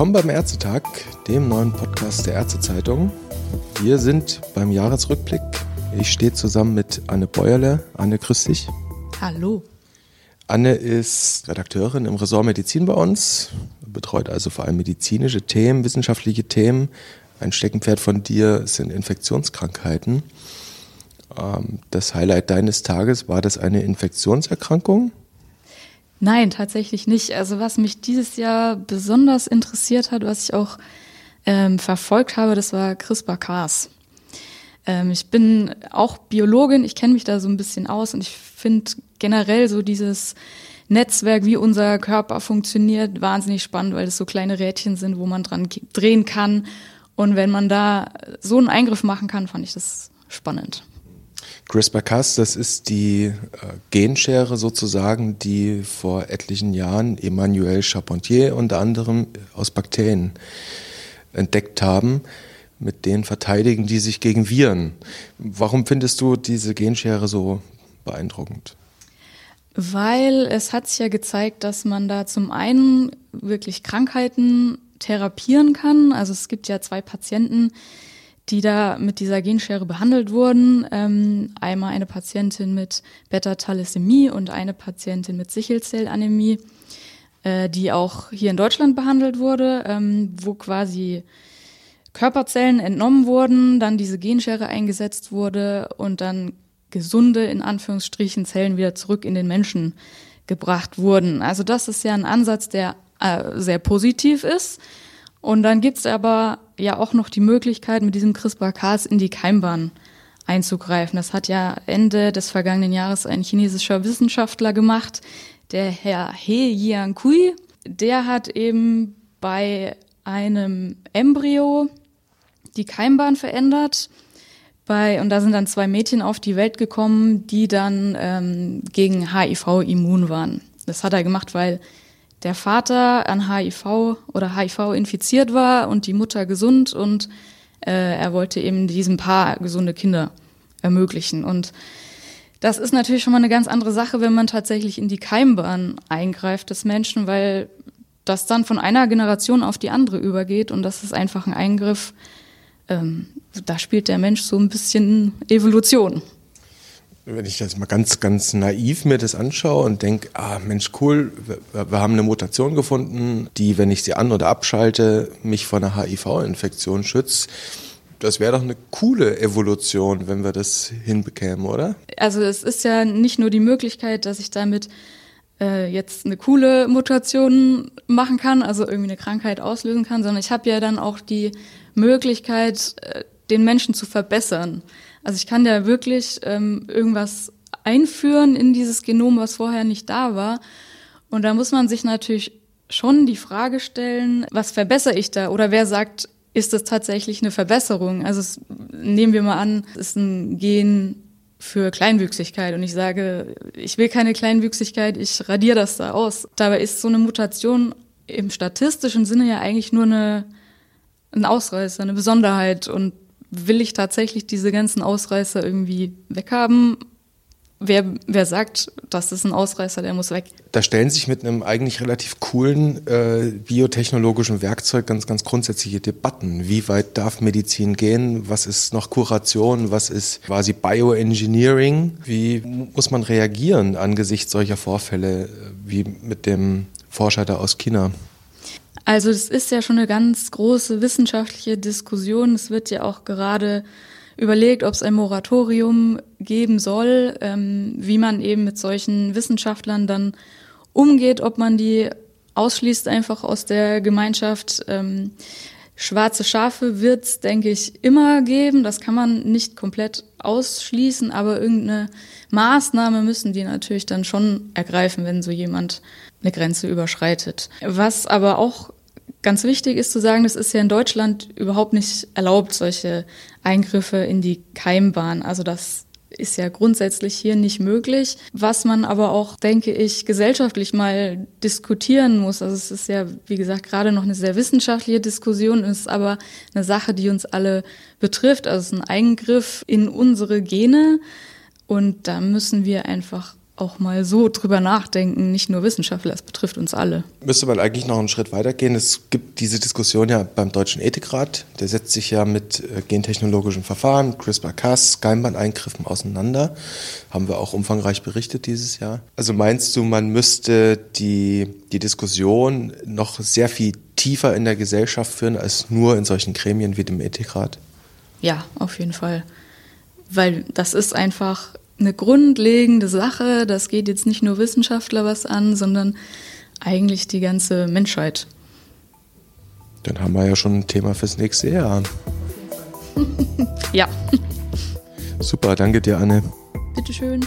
Willkommen beim Ärztetag, dem neuen Podcast der Ärztezeitung. Wir sind beim Jahresrückblick. Ich stehe zusammen mit Anne Bäuerle. Anne, grüß dich. Hallo. Anne ist Redakteurin im Ressort Medizin bei uns, betreut also vor allem medizinische Themen, wissenschaftliche Themen. Ein Steckenpferd von dir sind Infektionskrankheiten. Ähm, das Highlight deines Tages, war das eine Infektionserkrankung? Nein, tatsächlich nicht. Also was mich dieses Jahr besonders interessiert hat, was ich auch ähm, verfolgt habe, das war CRISPR-Cas. Ähm, ich bin auch Biologin, ich kenne mich da so ein bisschen aus und ich finde generell so dieses Netzwerk, wie unser Körper funktioniert, wahnsinnig spannend, weil es so kleine Rädchen sind, wo man dran drehen kann. Und wenn man da so einen Eingriff machen kann, fand ich das spannend. CRISPR-Cas, das ist die äh, Genschere sozusagen, die vor etlichen Jahren Emmanuel Charpentier unter anderem aus Bakterien entdeckt haben. Mit denen verteidigen die sich gegen Viren. Warum findest du diese Genschere so beeindruckend? Weil es hat sich ja gezeigt, dass man da zum einen wirklich Krankheiten therapieren kann. Also es gibt ja zwei Patienten, die da mit dieser Genschere behandelt wurden. Ähm, einmal eine Patientin mit Beta-Thalassämie und eine Patientin mit Sichelzellanämie, äh, die auch hier in Deutschland behandelt wurde, ähm, wo quasi Körperzellen entnommen wurden, dann diese Genschere eingesetzt wurde und dann gesunde, in Anführungsstrichen, Zellen wieder zurück in den Menschen gebracht wurden. Also das ist ja ein Ansatz, der äh, sehr positiv ist. Und dann gibt's aber ja auch noch die Möglichkeit, mit diesem CRISPR-Cas in die Keimbahn einzugreifen. Das hat ja Ende des vergangenen Jahres ein chinesischer Wissenschaftler gemacht, der Herr He Jiankui. Der hat eben bei einem Embryo die Keimbahn verändert. Bei, und da sind dann zwei Mädchen auf die Welt gekommen, die dann ähm, gegen HIV immun waren. Das hat er gemacht, weil der Vater an HIV oder HIV infiziert war und die Mutter gesund und äh, er wollte eben diesem Paar gesunde Kinder ermöglichen. Und das ist natürlich schon mal eine ganz andere Sache, wenn man tatsächlich in die Keimbahn eingreift des Menschen, weil das dann von einer Generation auf die andere übergeht und das ist einfach ein Eingriff. Ähm, da spielt der Mensch so ein bisschen Evolution wenn ich das mal ganz, ganz naiv mir das anschaue und denke, ah Mensch, cool, wir, wir, haben eine Mutation gefunden, die, wenn ich sie an- oder abschalte, mich vor einer HIV-Infektion schützt. Das wäre doch eine coole Evolution, wenn wir das hinbekämen, oder? Also es ist ja nicht nur die Möglichkeit, dass ich damit äh, jetzt eine coole Mutation machen kann, also irgendwie eine Krankheit auslösen kann, sondern ich habe ja dann auch die Möglichkeit, äh, den Menschen zu verbessern. Also ich kann da wirklich ähm, irgendwas einführen in dieses Genom, was vorher nicht da war. Und da muss man sich natürlich schon die Frage stellen, was verbessere ich da? Oder wer sagt, ist das tatsächlich eine Verbesserung? Also es, nehmen wir mal an, es ist ein Gen für Kleinwüchsigkeit und ich sage, ich will keine Kleinwüchsigkeit, ich radiere das da aus. Dabei ist so eine Mutation im statistischen Sinne ja eigentlich nur eine, ein Ausreißer, eine Besonderheit und will ich tatsächlich diese ganzen Ausreißer irgendwie weghaben? Wer, wer sagt, das ist ein Ausreißer, der muss weg? Da stellen sich mit einem eigentlich relativ coolen äh, biotechnologischen Werkzeug ganz, ganz grundsätzliche Debatten. Wie weit darf Medizin gehen? Was ist noch Kuration? Was ist quasi Bioengineering? Wie muss man reagieren angesichts solcher Vorfälle wie mit dem Forscher da aus China? Also es ist ja schon eine ganz große wissenschaftliche Diskussion. Es wird ja auch gerade überlegt, ob es ein Moratorium geben soll, ähm, wie man eben mit solchen Wissenschaftlern dann umgeht, ob man die ausschließt einfach aus der Gemeinschaft. Ähm, schwarze Schafe wird es, denke ich, immer geben. Das kann man nicht komplett ausschließen, aber irgendeine Maßnahme müssen die natürlich dann schon ergreifen, wenn so jemand eine Grenze überschreitet. Was aber auch ganz wichtig ist zu sagen, das ist ja in Deutschland überhaupt nicht erlaubt, solche Eingriffe in die Keimbahn. Also das ist ja grundsätzlich hier nicht möglich. Was man aber auch, denke ich, gesellschaftlich mal diskutieren muss. Also es ist ja, wie gesagt, gerade noch eine sehr wissenschaftliche Diskussion, ist aber eine Sache, die uns alle betrifft. Also es ist ein Eingriff in unsere Gene. Und da müssen wir einfach auch mal so drüber nachdenken, nicht nur Wissenschaftler, es betrifft uns alle. Müsste man eigentlich noch einen Schritt weitergehen. Es gibt diese Diskussion ja beim Deutschen Ethikrat. Der setzt sich ja mit äh, gentechnologischen Verfahren, CRISPR-Cas, Keimbahneingriffen auseinander. Haben wir auch umfangreich berichtet dieses Jahr. Also meinst du, man müsste die, die Diskussion noch sehr viel tiefer in der Gesellschaft führen als nur in solchen Gremien wie dem Ethikrat? Ja, auf jeden Fall. Weil das ist einfach eine grundlegende Sache. Das geht jetzt nicht nur Wissenschaftler was an, sondern eigentlich die ganze Menschheit. Dann haben wir ja schon ein Thema fürs nächste Jahr. ja. Super, danke dir, Anne. Bitteschön.